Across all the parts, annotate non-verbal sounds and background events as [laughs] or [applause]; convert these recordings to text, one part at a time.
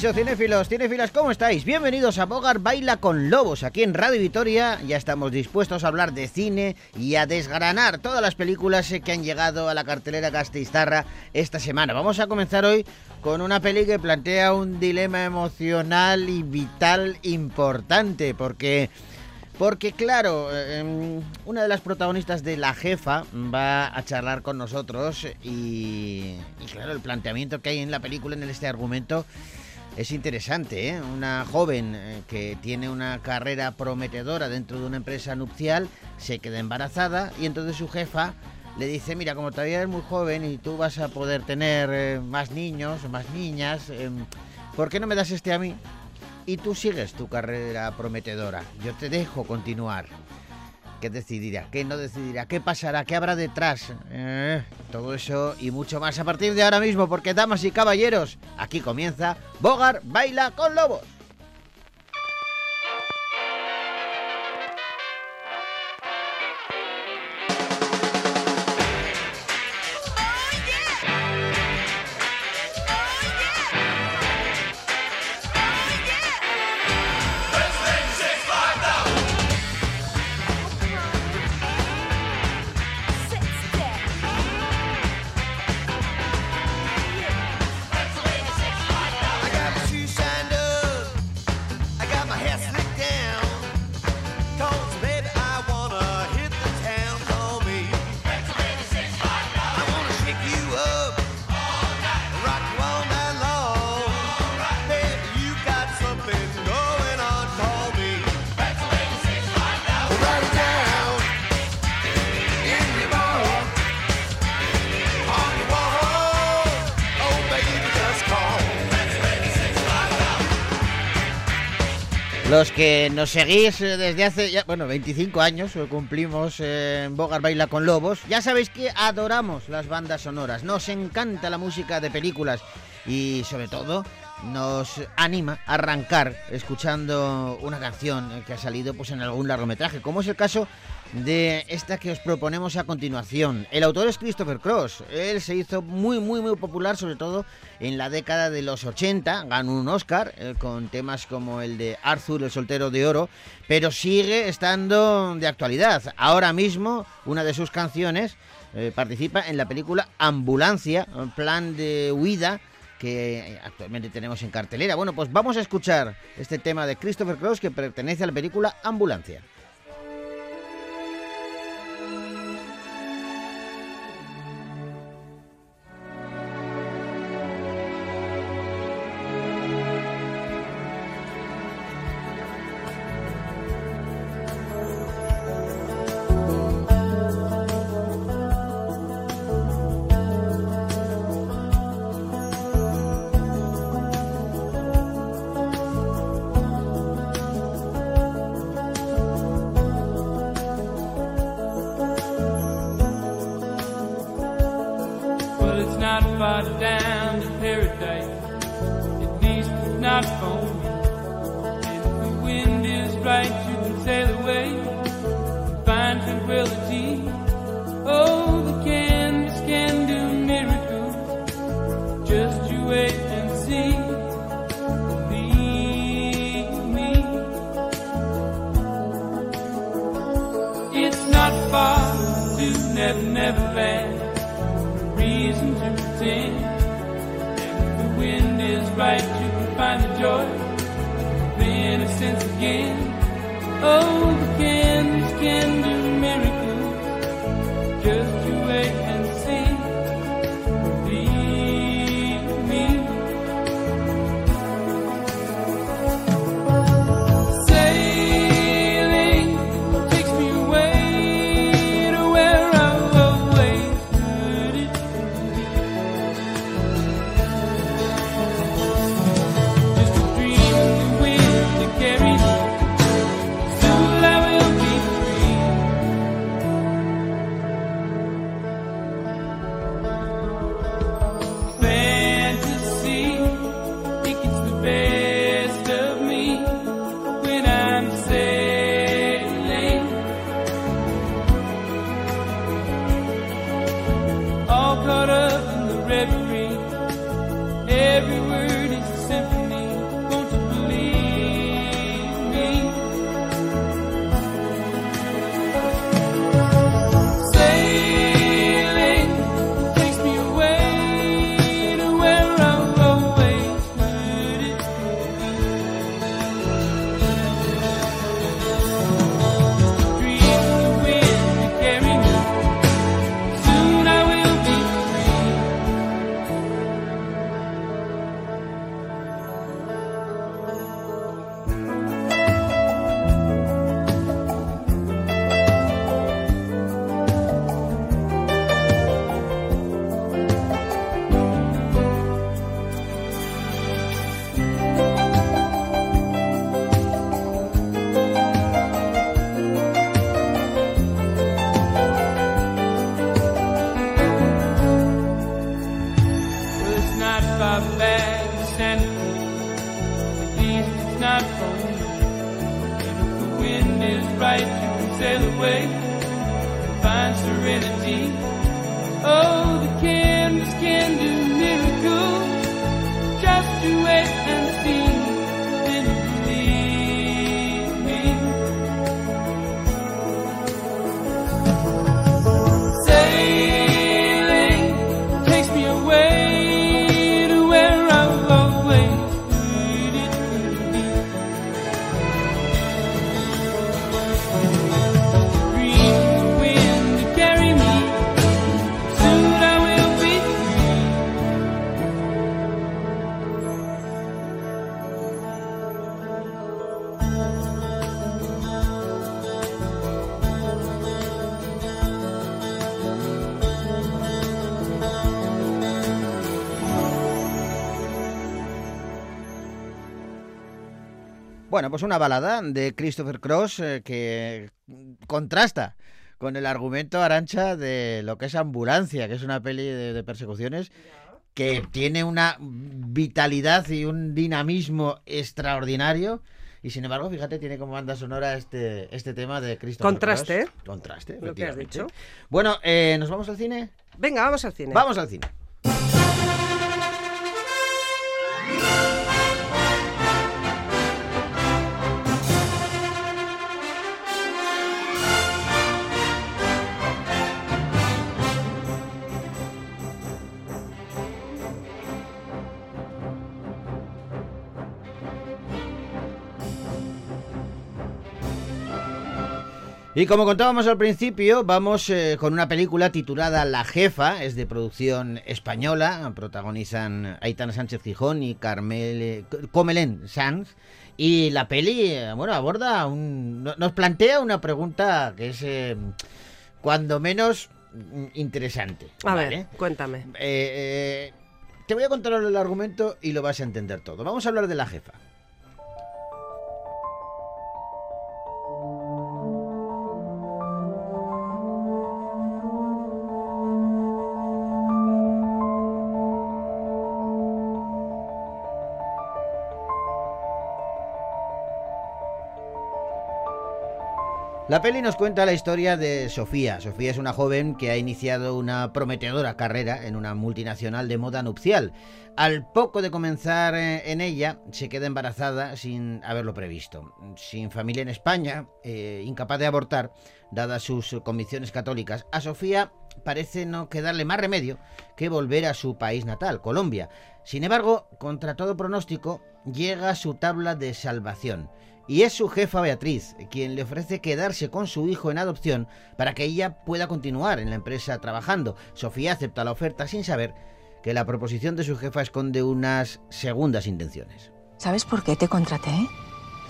Kaiso, cinéfilos, cinéfilas, ¿cómo estáis? Bienvenidos a Bogar Baila con Lobos. Aquí en Radio Vitoria ya estamos dispuestos a hablar de cine y a desgranar todas las películas que han llegado a la cartelera Gasteiztarra esta semana. Vamos a comenzar hoy con una peli que plantea un dilema emocional y vital importante, porque... Porque claro, em, una de las protagonistas de La Jefa va a charlar con nosotros y, y claro, el planteamiento que hay en la película, en este argumento, es interesante, ¿eh? Una joven eh, que tiene una carrera prometedora dentro de una empresa nupcial se queda embarazada y entonces su jefa le dice, mira, como todavía eres muy joven y tú vas a poder tener eh, más niños, más niñas, em, ¿por qué no me das este a mí? Y tú sigues tu carrera prometedora. Yo te dejo continuar. ¿Qué decidirá? ¿Qué no decidirá? ¿Qué pasará? ¿Qué habrá detrás? Eh, todo eso y mucho más a partir de ahora mismo, porque damas y caballeros, aquí comienza Bogar Baila con Lobos. Los que nos seguís eh, desde hace ya, bueno, 25 años, eh, cumplimos eh, en Bogar Baila con Lobos, ya sabéis que adoramos las bandas sonoras, nos encanta la música de películas y sobre todo nos anima a arrancar escuchando una canción que ha salido pues en algún largometraje, como es el caso de esta que os proponemos a continuación. El autor es Christopher Cross. Él se hizo muy, muy, muy popular, sobre todo en la década de los 80. Ganó un Oscar eh, con temas como el de Arthur, el soltero de oro, pero sigue estando de actualidad. Ahora mismo, una de sus canciones eh, participa en la película Ambulancia, plan de huida que actualmente tenemos en cartelera. Bueno, pues vamos a escuchar este tema de Christopher Cross que pertenece a la película Ambulancia. not far down to paradise. At least it's not for me. If the wind is right, you can sail away and find tranquility. Oh, the canvas can do miracles. Just you wait and see. Believe me. It's not far to never, never land. right, you can find the joy, the innocence again. Oh, the candles can Bueno, pues una balada de Christopher Cross eh, que contrasta con el argumento Arancha de lo que es Ambulancia, que es una peli de, de persecuciones que tiene una vitalidad y un dinamismo extraordinario. Y sin embargo, fíjate, tiene como banda sonora este, este tema de Christopher Contraste, Cross. Contraste, Lo que has dicho. Bueno, eh, ¿nos vamos al cine? Venga, vamos al cine. Vamos al cine. Y como contábamos al principio, vamos eh, con una película titulada La Jefa, es de producción española, protagonizan Aitana Sánchez Gijón y Carmel, Comelén Sanz. Y la peli, eh, bueno, aborda un, no- nos plantea una pregunta que es eh, cuando menos mm, interesante. A ¿vale? ver, cuéntame. Eh, te voy a contar el argumento y lo vas a entender todo. Vamos a hablar de la jefa. La peli nos cuenta la historia de Sofía. Sofía es una joven que ha iniciado una prometedora carrera en una multinacional de moda nupcial. Al poco de comenzar eh, en ella, se queda embarazada sin haberlo previsto. Sin familia en España, eh, incapaz de abortar, dadas sus convicciones católicas, a Sofía parece no quedarle más remedio que volver a su país natal, Colombia. Sin embargo, contra todo pronóstico, llega su tabla de salvación. Y es su jefa Beatriz quien le ofrece quedarse con su hijo en adopción para que ella pueda continuar en la empresa trabajando. Sofía acepta la oferta sin saber que la proposición de su jefa esconde unas segundas intenciones. ¿Sabes por qué te contraté?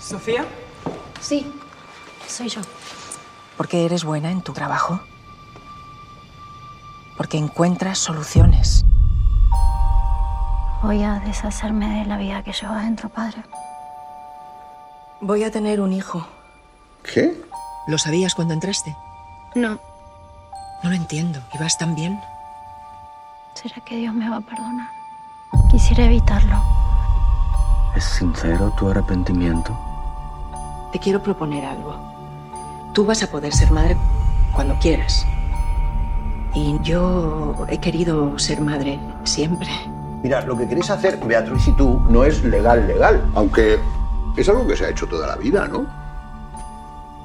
¿Sofía? Sí, soy yo. Porque eres buena en tu trabajo. Porque encuentras soluciones. Voy a deshacerme de la vida que llevo adentro, padre. Voy a tener un hijo. ¿Qué? ¿Lo sabías cuando entraste? No, No lo entiendo. ¿Ibas tan bien? ¿será que Dios me va a perdonar? Quisiera evitarlo. ¿Es sincero tu arrepentimiento? Te quiero proponer algo. Tú vas a poder ser madre cuando quieras. Y yo he querido ser madre siempre. Mira, lo que queréis hacer, Beatriz y tú, no es legal, legal. Aunque es algo que se ha hecho toda la vida, ¿no?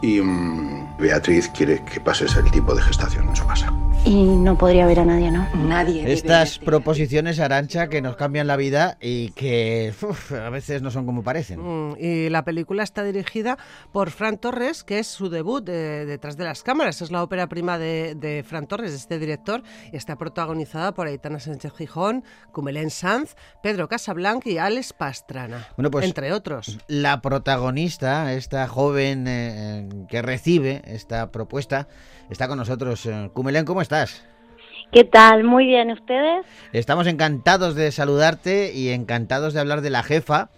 Y mm, Beatriz quiere que pases el tipo de gestación en su casa. Y no podría ver a nadie, ¿no? Nadie. Estas verte proposiciones, Arancha, que nos cambian la vida y que uf, a veces no son como parecen. Mm, y la película está dirigida por Fran Torres, que es su debut de- detrás de las cámaras. Es la ópera prima de, de Fran Torres, de este director, y está protagonizada por Aitana Sánchez Gijón, Cumelén Sanz, Pedro Casablanc y Alex Pastrana, Bueno, pues- entre otros. La protagonista, esta joven eh, que recibe esta propuesta, está con nosotros. Eh, Cumelén, ¿cómo estás? ¿Qué tal? Muy bien, ¿ustedes? Estamos encantados de saludarte y encantados de hablar de la jefa.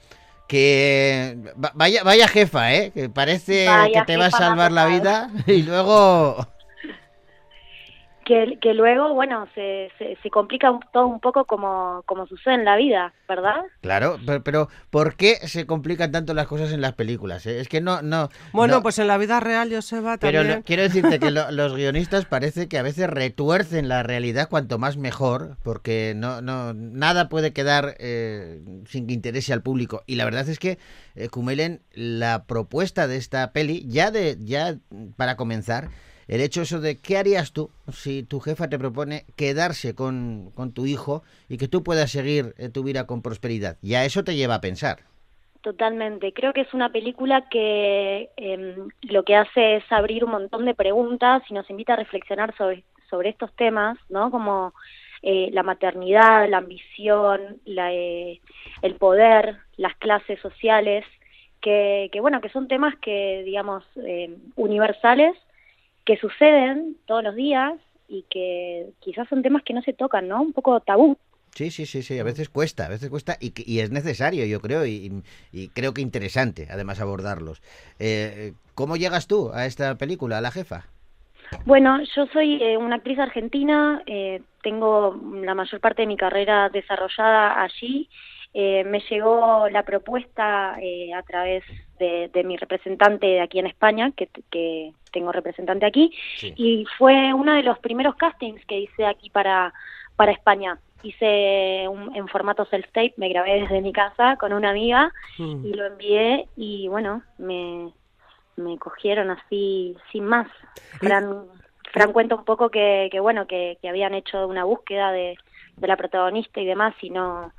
Que va- vaya, vaya jefa, ¿eh? Que parece Vaya que te va a salvar la vida [laughs] y luego que, que luego, bueno, se, se, se complica un- todo un poco como, como sucede en la vida, ¿verdad? Claro, pero, pero ¿por qué se complican tanto las cosas en las películas? eh? Es que no, no. Bueno, no- pues en la vida real, Joseba, Pero también. lo- quiero decirte que lo- [laughs] los guionistas parece que a veces retuercen la realidad cuanto más mejor, porque no, no nada puede quedar eh, sin que interese al público. Y la verdad es que eh, Kumelen, la propuesta de esta peli, ya de ya para comenzar, el hecho eso de qué harías tú si tu jefa te propone quedarse con, con tu hijo y que tú puedas seguir eh, tu vida con prosperidad, ya eso te lleva a pensar. Totalmente. Creo que es una película que em, lo que hace es abrir un montón de preguntas y nos invita a reflexionar sobre, sobre estos temas, ¿no? Como eh, la maternidad, la ambición, la, eh, el poder, las clases sociales, que, que bueno, que son temas que, digamos, eh, universales, que suceden todos los días y que quizás son temas que no se tocan, ¿no? Un poco tabú. Sí, sí, sí, sí, a veces cuesta, a veces cuesta y, y es necesario, yo creo, y, y creo que interesante, además, abordarlos. Eh, ¿Cómo llegas tú a esta película, a la jefa? Bueno, yo soy eh, una actriz argentina, eh, tengo la mayor parte de mi carrera desarrollada allí. Eh, me llegó la propuesta eh, a través de, de mi representante de aquí en España, que, que tengo representante aquí, Sí. y fue uno de los primeros castings que hice aquí para, para España. Hice un- en formato self-tape, me grabé desde mi casa con una amiga Mm. y lo envié y bueno, me, me cogieron así sin más. Fran, Fran cuenta un poco que, que bueno, que, que habían hecho una búsqueda de, de la protagonista y demás y no,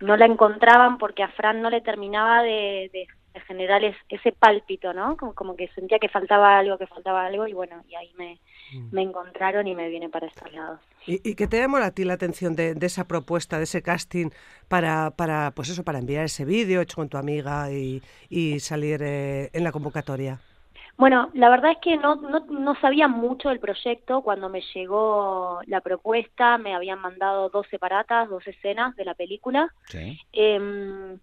no la encontraban porque a Fran no le terminaba de, de- de generar es- ese pálpito, ¿no? Como, como que sentía que faltaba algo, que faltaba algo y bueno, y ahí me, me encontraron y me vine para estos lados. ¿Y, y qué te llamó a ti la atención de, de esa propuesta, de ese casting para, para pues eso, para enviar ese vídeo hecho con tu amiga y, y salir eh, en la convocatoria? Bueno, la verdad es que no, no, no sabía mucho del proyecto. Cuando me llegó la propuesta, me habían mandado dos separatas, dos escenas de la película. Sí. Eh,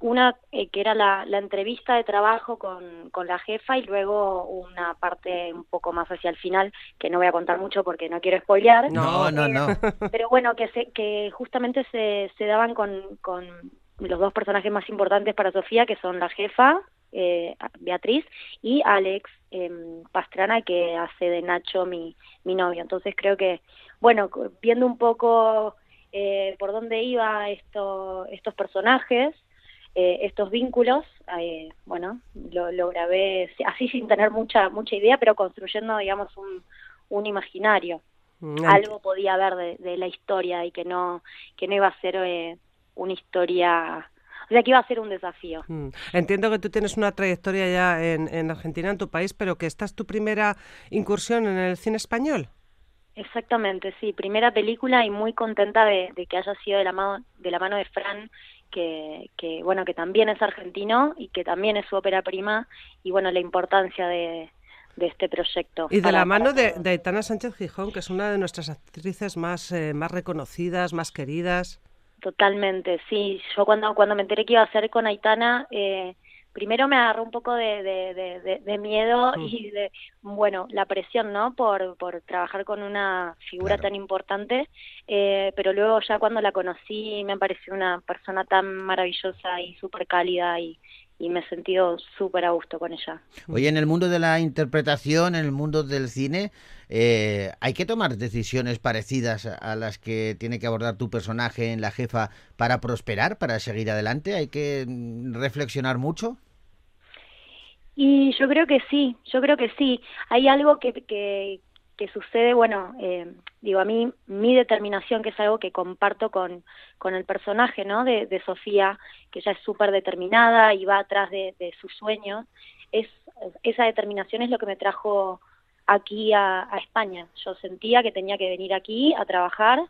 una eh, que era la, la entrevista de trabajo con, con la jefa y luego una parte un poco más hacia el final, que no voy a contar mucho porque no quiero spoilear. No, no, no. Pero bueno, que, se, que justamente se, se daban con, con los dos personajes más importantes para Sofía, que son la jefa, eh, Beatriz, y Alex eh, Pastrana, que hace de Nacho mi, mi novio. Entonces creo que, bueno, viendo un poco eh, por dónde iba esto, estos personajes, eh, estos vínculos, eh, bueno, lo, lo grabé así sin tener mucha mucha idea, pero construyendo, digamos, un, un imaginario Mm, algo podía haber de, de la historia y que no que no iba a ser eh, una historia o sea que iba a ser un desafío Mm. Entiendo que tú tienes una trayectoria ya en, en Argentina, en tu país, pero que esta es tu primera incursión en el cine español. exactamente sí primera película y muy contenta de, de que haya sido de la mano de la mano de Fran que, que bueno que también es argentino y que también es su ópera prima y bueno la importancia de, de este proyecto Y de para- la mano de, de Aitana Sánchez Gijón, que es una de nuestras actrices más, eh, más reconocidas, más queridas. Totalmente, sí. Yo cuando, cuando me enteré que iba a ser con Aitana, eh, primero me agarró un poco de, de, de, miedo Mm. y de, bueno, la presión, ¿no? Por, por trabajar con una figura Claro. tan importante, eh, pero luego ya cuando la conocí me pareció una persona tan maravillosa y súper cálida y, y me he sentido súper a gusto con ella. Oye, en el mundo de la interpretación, en el mundo del cine, eh, ¿hay que tomar decisiones parecidas a- las que tiene que abordar tu personaje en La Jefa para prosperar, para seguir adelante? ¿Hay que mm, reflexionar mucho? Y yo creo que sí, yo creo que sí. Hay algo que, que, que sucede, bueno, eh, digo, a mí mi determinación, que es algo que comparto con, con el personaje, ¿no? De, de Sofía, que ella es súper determinada y va atrás de, de sus sueños, es, esa determinación es lo que me trajo aquí a, a España. Yo sentía que tenía que venir aquí a trabajar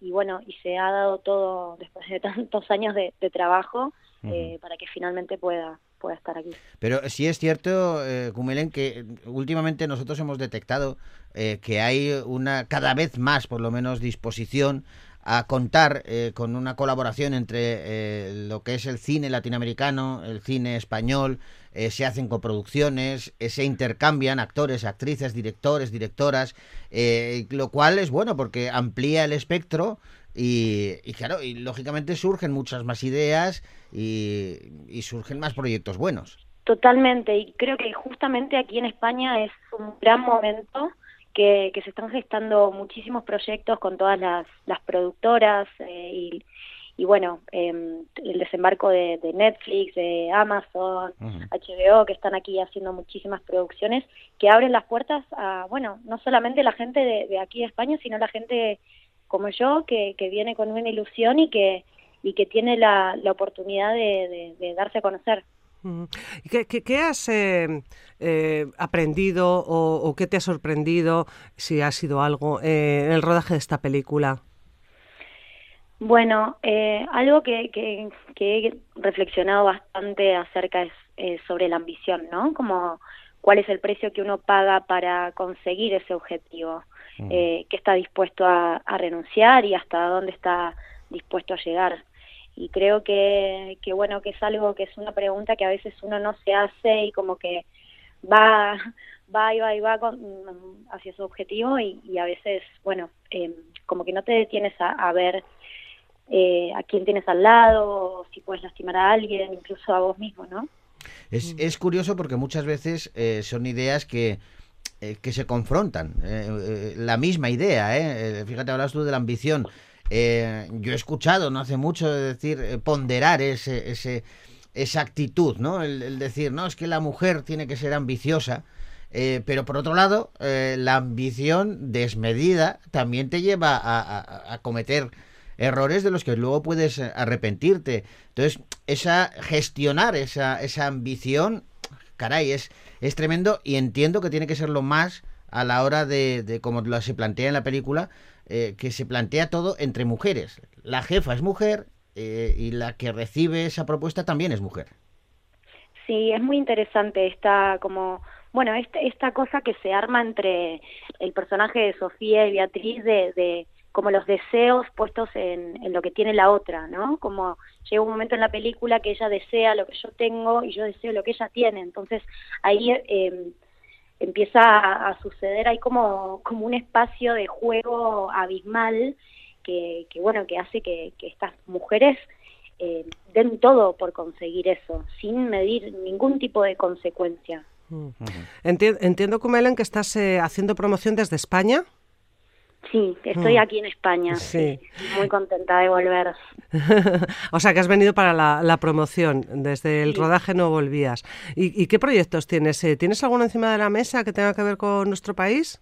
y bueno, y se ha dado todo después de tantos años de, de trabajo eh, para que finalmente pueda, estar aquí. Pero sí es cierto, eh, que últimamente nosotros hemos detectado eh, que hay una cada vez más, por lo menos, disposición a contar eh, con una colaboración entre eh, lo que es el cine latinoamericano, el cine español, eh, se hacen coproducciones, se intercambian actores, actrices, directores, directoras, lo cual es bueno porque amplía el espectro y, y claro, y lógicamente surgen muchas más ideas y, y surgen más proyectos buenos. Totalmente, y creo que justamente aquí en España es un gran momento que, que se están gestando muchísimos proyectos con todas las, las productoras eh, y, y bueno, eh, el desembarco de, de Netflix, de Amazon, Ujú. HBO, que están aquí haciendo muchísimas producciones que abren las puertas a, bueno, no solamente la gente de, de aquí de España, sino la gente como yo que, que viene con una ilusión y que, y que tiene la, la oportunidad de, de- de darse a conocer. Mm. ¿Y ¿Qué, qué- qué has eh, eh, aprendido o, o qué te ha sorprendido, si ha sido algo, eh, en el rodaje de esta película? Bueno, eh, algo que, que, que he reflexionado bastante acerca es eh, sobre la ambición, ¿no? Como cuál es el precio que uno paga para conseguir ese objetivo, eh, qué está dispuesto a, a renunciar y hasta dónde está dispuesto a llegar. Y creo que, que, bueno, que es algo que es una pregunta que a veces uno no se hace y como que va, [laughs] va y va y va con- hacia su objetivo y, y a veces, bueno, eh, como que no te detienes a, a ver eh, a quién tienes al lado, o si puedes lastimar a alguien, incluso a vos mismo, ¿no? Es, es curioso porque muchas veces eh, son ideas que, eh, que se confrontan. Eh, eh, la misma idea, Fíjate, hablas tú de la ambición. Yo he escuchado no hace mucho decir, ponderar ese, ese, esa actitud, ¿no? El, el decir, no, es que la mujer tiene que ser ambiciosa. pero por otro lado, la ambición desmedida también te lleva a, a- a cometer errores de los que luego puedes arrepentirte. Entonces, esa gestionar esa, esa ambición, caray, es, es tremendo y entiendo que tiene que serlo más a la hora de, como lo se plantea en la película, eh, que se plantea todo entre mujeres. La jefa es mujer eh, y la que recibe esa propuesta también es mujer. Sí, es muy interesante esta como bueno esta, esta cosa que se arma entre el personaje de Sofía y Beatriz de como los deseos puestos en, lo que tiene la otra, ¿no? Como llega un momento en la película que ella desea lo que yo tengo y yo deseo lo que ella tiene, entonces ahí eh, empieza a, suceder, hay como, como un espacio de juego abismal que, que bueno, que hace que, estas mujeres eh, den todo por conseguir eso, sin medir ningún tipo de consecuencia. Enti- entiendo, Kumelen, que estás eh, haciendo promoción desde España. Sí, estoy Mm. aquí en España, Sí. muy contenta de volver. [laughs] o sea, que has venido para la, la promoción. Desde el Sí. rodaje no volvías. ¿Y, y qué proyectos tienes? Eh, ¿Tienes alguno encima de la mesa que tenga que ver con nuestro país?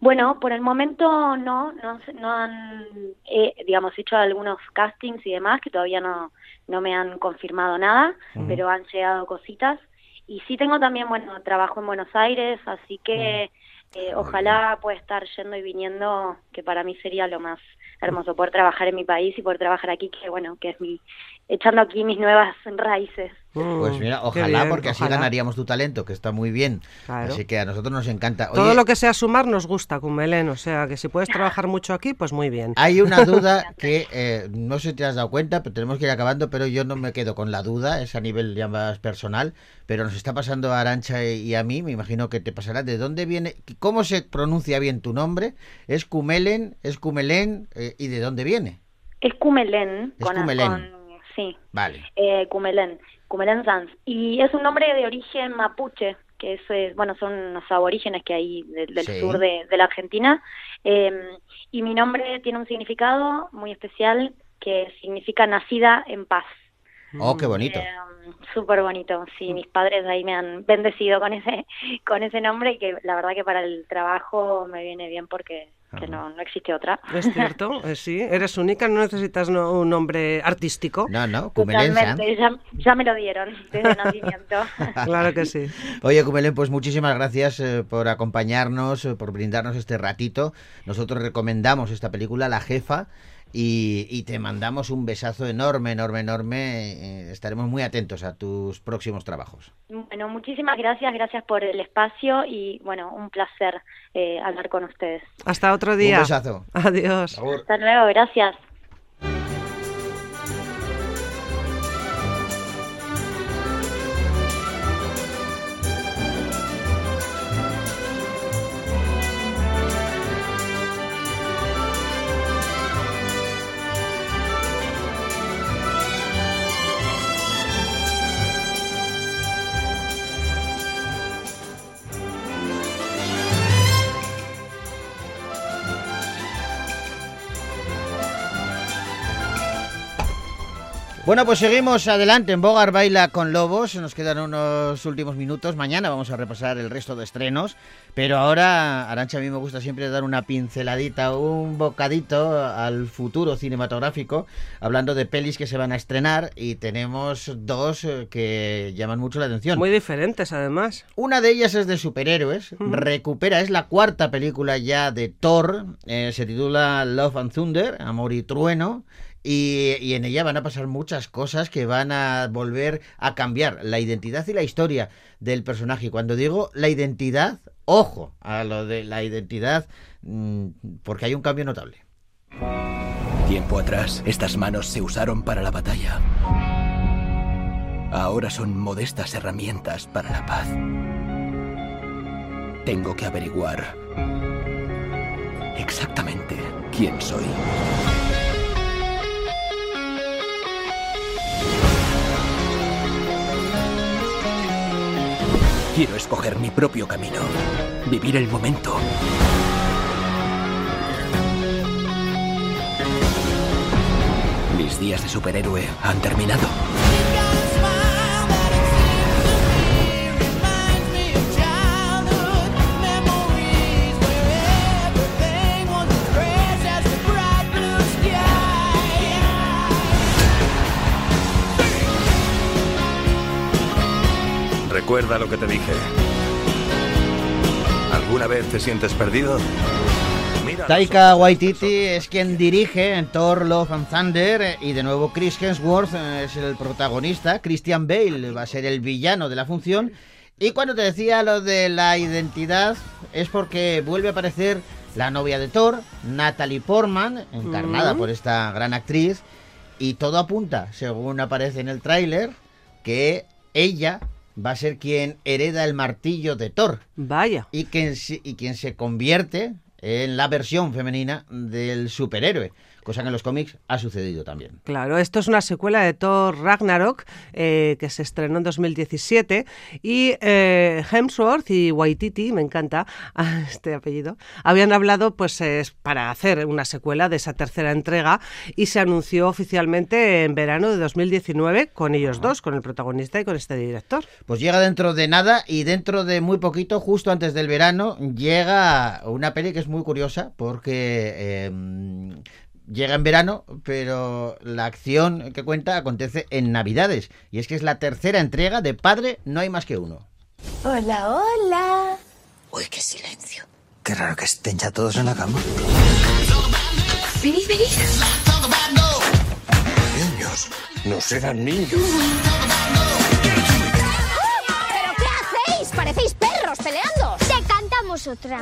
Bueno, por el momento no, no, no han, eh, digamos, hecho algunos castings y demás que todavía no, no me han confirmado nada, pero han llegado cositas. Y sí tengo también, bueno, trabajo en Buenos Aires, así que eh, ojalá pueda estar yendo y viniendo, que para mí sería lo más hermoso, poder trabajar en mi país y poder trabajar aquí, que bueno, que es mi, echando aquí mis nuevas raíces. Pues Mm, mira, qué ojalá, bien, porque así ojalá. ganaríamos tu talento, que está muy bien. Claro. Así que a nosotros nos encanta. Todo lo que sea sumar nos gusta, Kumelen. O sea, que si puedes trabajar mucho aquí, pues muy bien. Hay una [laughs] duda que eh, no sé si te has dado cuenta, pero tenemos que ir acabando, pero yo no me quedo con la duda, es a nivel ya más personal, pero nos está pasando a Arancha y a mí, me imagino que te pasará. ¿De dónde viene? ¿Cómo se pronuncia bien tu nombre? ¿Es Cumelen? ¿Es Cumelén? Eh, ¿Y de dónde viene? Es Cumelén. Es con, Cumelén. con- sí, Vale. eh, Cumelén, Cumelén Sanz. Y es un nombre de origen mapuche, que es, eh, bueno, son los aborígenes que hay de- del Sí. sur de, de la Argentina. Eh, y mi nombre tiene un significado muy especial que significa nacida en paz. Oh, qué bonito. Eh, Súper bonito, sí, mis padres ahí me han bendecido con ese, con ese nombre y que la verdad que para el trabajo me viene bien porque que no, no existe otra. Es cierto, [laughs] eh, sí. Eres única, no necesitas no- un nombre artístico. No, no, Cumelén ya, ya me lo dieron desde nacimiento. [laughs] Claro que sí. Oye, Cumelén, pues muchísimas gracias eh, por acompañarnos, eh, por brindarnos este ratito. Nosotros recomendamos esta película, La Jefa. Y, y te mandamos un besazo enorme, enorme, enorme. Eh, estaremos muy atentos a tus próximos trabajos. Bueno, muchísimas gracias, gracias por el espacio y bueno, un placer eh, hablar con ustedes. Hasta otro día. Un besazo. Adiós. Hasta luego, gracias. Bueno, pues seguimos adelante en Bogar Baila con Lobos. Nos quedan unos últimos minutos. Mañana vamos a repasar el resto de estrenos. Pero ahora, Arancha, a mí me gusta siempre dar una pinceladita, un bocadito al futuro cinematográfico, hablando de pelis que se van a estrenar. Y tenemos dos eh, que llaman mucho la atención. Muy diferentes, además. Una de ellas es de superhéroes. Recupera, es la cuarta película ya de Thor. eh, se titula Love and Thunder, Amor y Trueno. Y, en ella van a pasar muchas cosas que van a volver a cambiar la identidad y la historia del personaje. Cuando digo la identidad, ojo a lo de la identidad, mm, porque hay un cambio notable. Tiempo atrás, estas manos se usaron para la batalla. Ahora son modestas herramientas para la paz. Tengo que averiguar exactamente quién soy. Quiero escoger mi propio camino, vivir el momento. Mis días de superhéroe han terminado. Recuerda lo que te dije. ¿Alguna vez te sientes perdido? Mira Taika Waititi es quien dirige en Thor Love and Thunder eh, y de nuevo Chris Hemsworth eh, es el protagonista, Christian Bale va a ser el villano de la función y cuando te decía lo de la identidad es porque vuelve a aparecer la novia de Thor, Natalie Portman, encarnada Mm. por esta gran actriz y todo apunta, según aparece en el tráiler, que ella va a ser quien hereda el martillo de Thor Vaya. y quien, se- y quien se convierte en la versión femenina del superhéroe, cosa que en los cómics ha sucedido también. Claro, esto es una secuela de Thor Ragnarok eh, que se estrenó en 2017 y eh, Hemsworth y Waititi, me encanta [laughs] este apellido, habían hablado pues eh, para hacer una secuela de esa tercera entrega y se anunció oficialmente en verano de 2019 con ellos dos, con el protagonista y con este director. Pues llega dentro de nada y dentro de muy poquito, justo antes del verano, llega una peli que es muy curiosa porque eh, llega en verano, pero la acción que cuenta acontece en Navidades. Y es que es la tercera entrega de Padre No hay más que uno. Hola, hola. Uy, qué silencio. Qué raro que estén ya todos en la cama. Venid, venid. Niños, no serán niños. ¿Pero qué hacéis? Parecéis perros peleando. Te cantamos otra.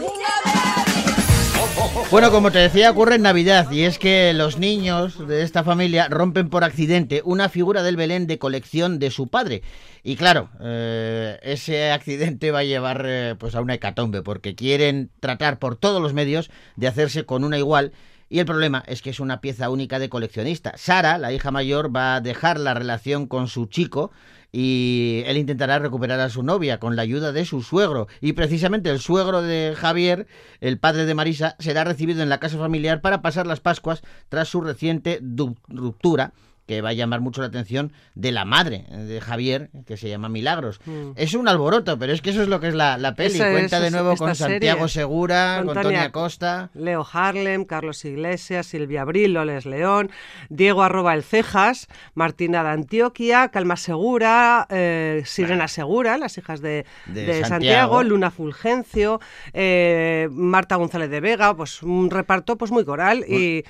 Bueno, como te decía, ocurre en Navidad y es que los niños de esta familia rompen por accidente una figura del Belén de colección de su padre. Y claro, eh, ese accidente va a llevar eh, pues a una hecatombe porque quieren tratar por todos los medios de hacerse con una igual. Y el problema es que es una pieza única de coleccionista. Sara, la hija mayor, va a dejar la relación con su chico y él intentará recuperar a su novia con la ayuda de su suegro. Y precisamente el suegro de Javier, el padre de Marisa, será recibido en la casa familiar para pasar las Pascuas tras su reciente ruptura que va a llamar mucho la atención de la madre de Javier, que se llama Milagros. Mm. Es un alboroto, pero es que eso es lo que es la, la peli. Esa es Cuenta de nuevo con serie. Santiago Segura, con Antonia- Tonia Costa. Leo Harlem, Carlos Iglesias, Silvia Abril, Loles León, Diego arroba el Cejas, Martina de Antioquia, Calma Segura, eh, Sirena Segura, las hijas de, De de Santiago. Santiago, Luna Fulgencio, eh, Marta González de Vega, pues un reparto pues muy coral y...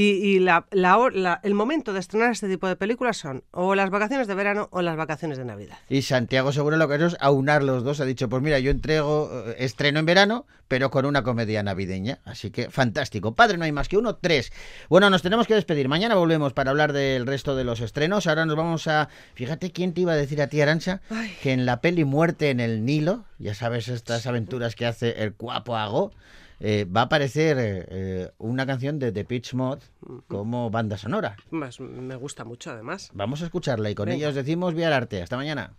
Y, y la- la la- el momento de estrenar este tipo de películas son o las vacaciones de verano o las vacaciones de Navidad. Y Santiago seguro lo que ha hecho es aunar los dos. Ha dicho, pues mira, yo entrego eh, estreno en verano, pero con una comedia navideña. Así que fantástico. Padre, no hay más que uno. Tres. Bueno, nos tenemos que despedir. Mañana volvemos para hablar del resto de los estrenos. Ahora nos vamos a... Fíjate, ¿quién te iba a decir a ti, Arancha? Que en la peli Muerte en el Nilo, ya sabes estas aventuras que hace el guapo Ago, eh, va a aparecer eh, una canción de The Pitch Mod como banda sonora. Más, me gusta mucho, además. Vamos a escucharla y con Venga. ella os decimos vía el arte. Hasta mañana.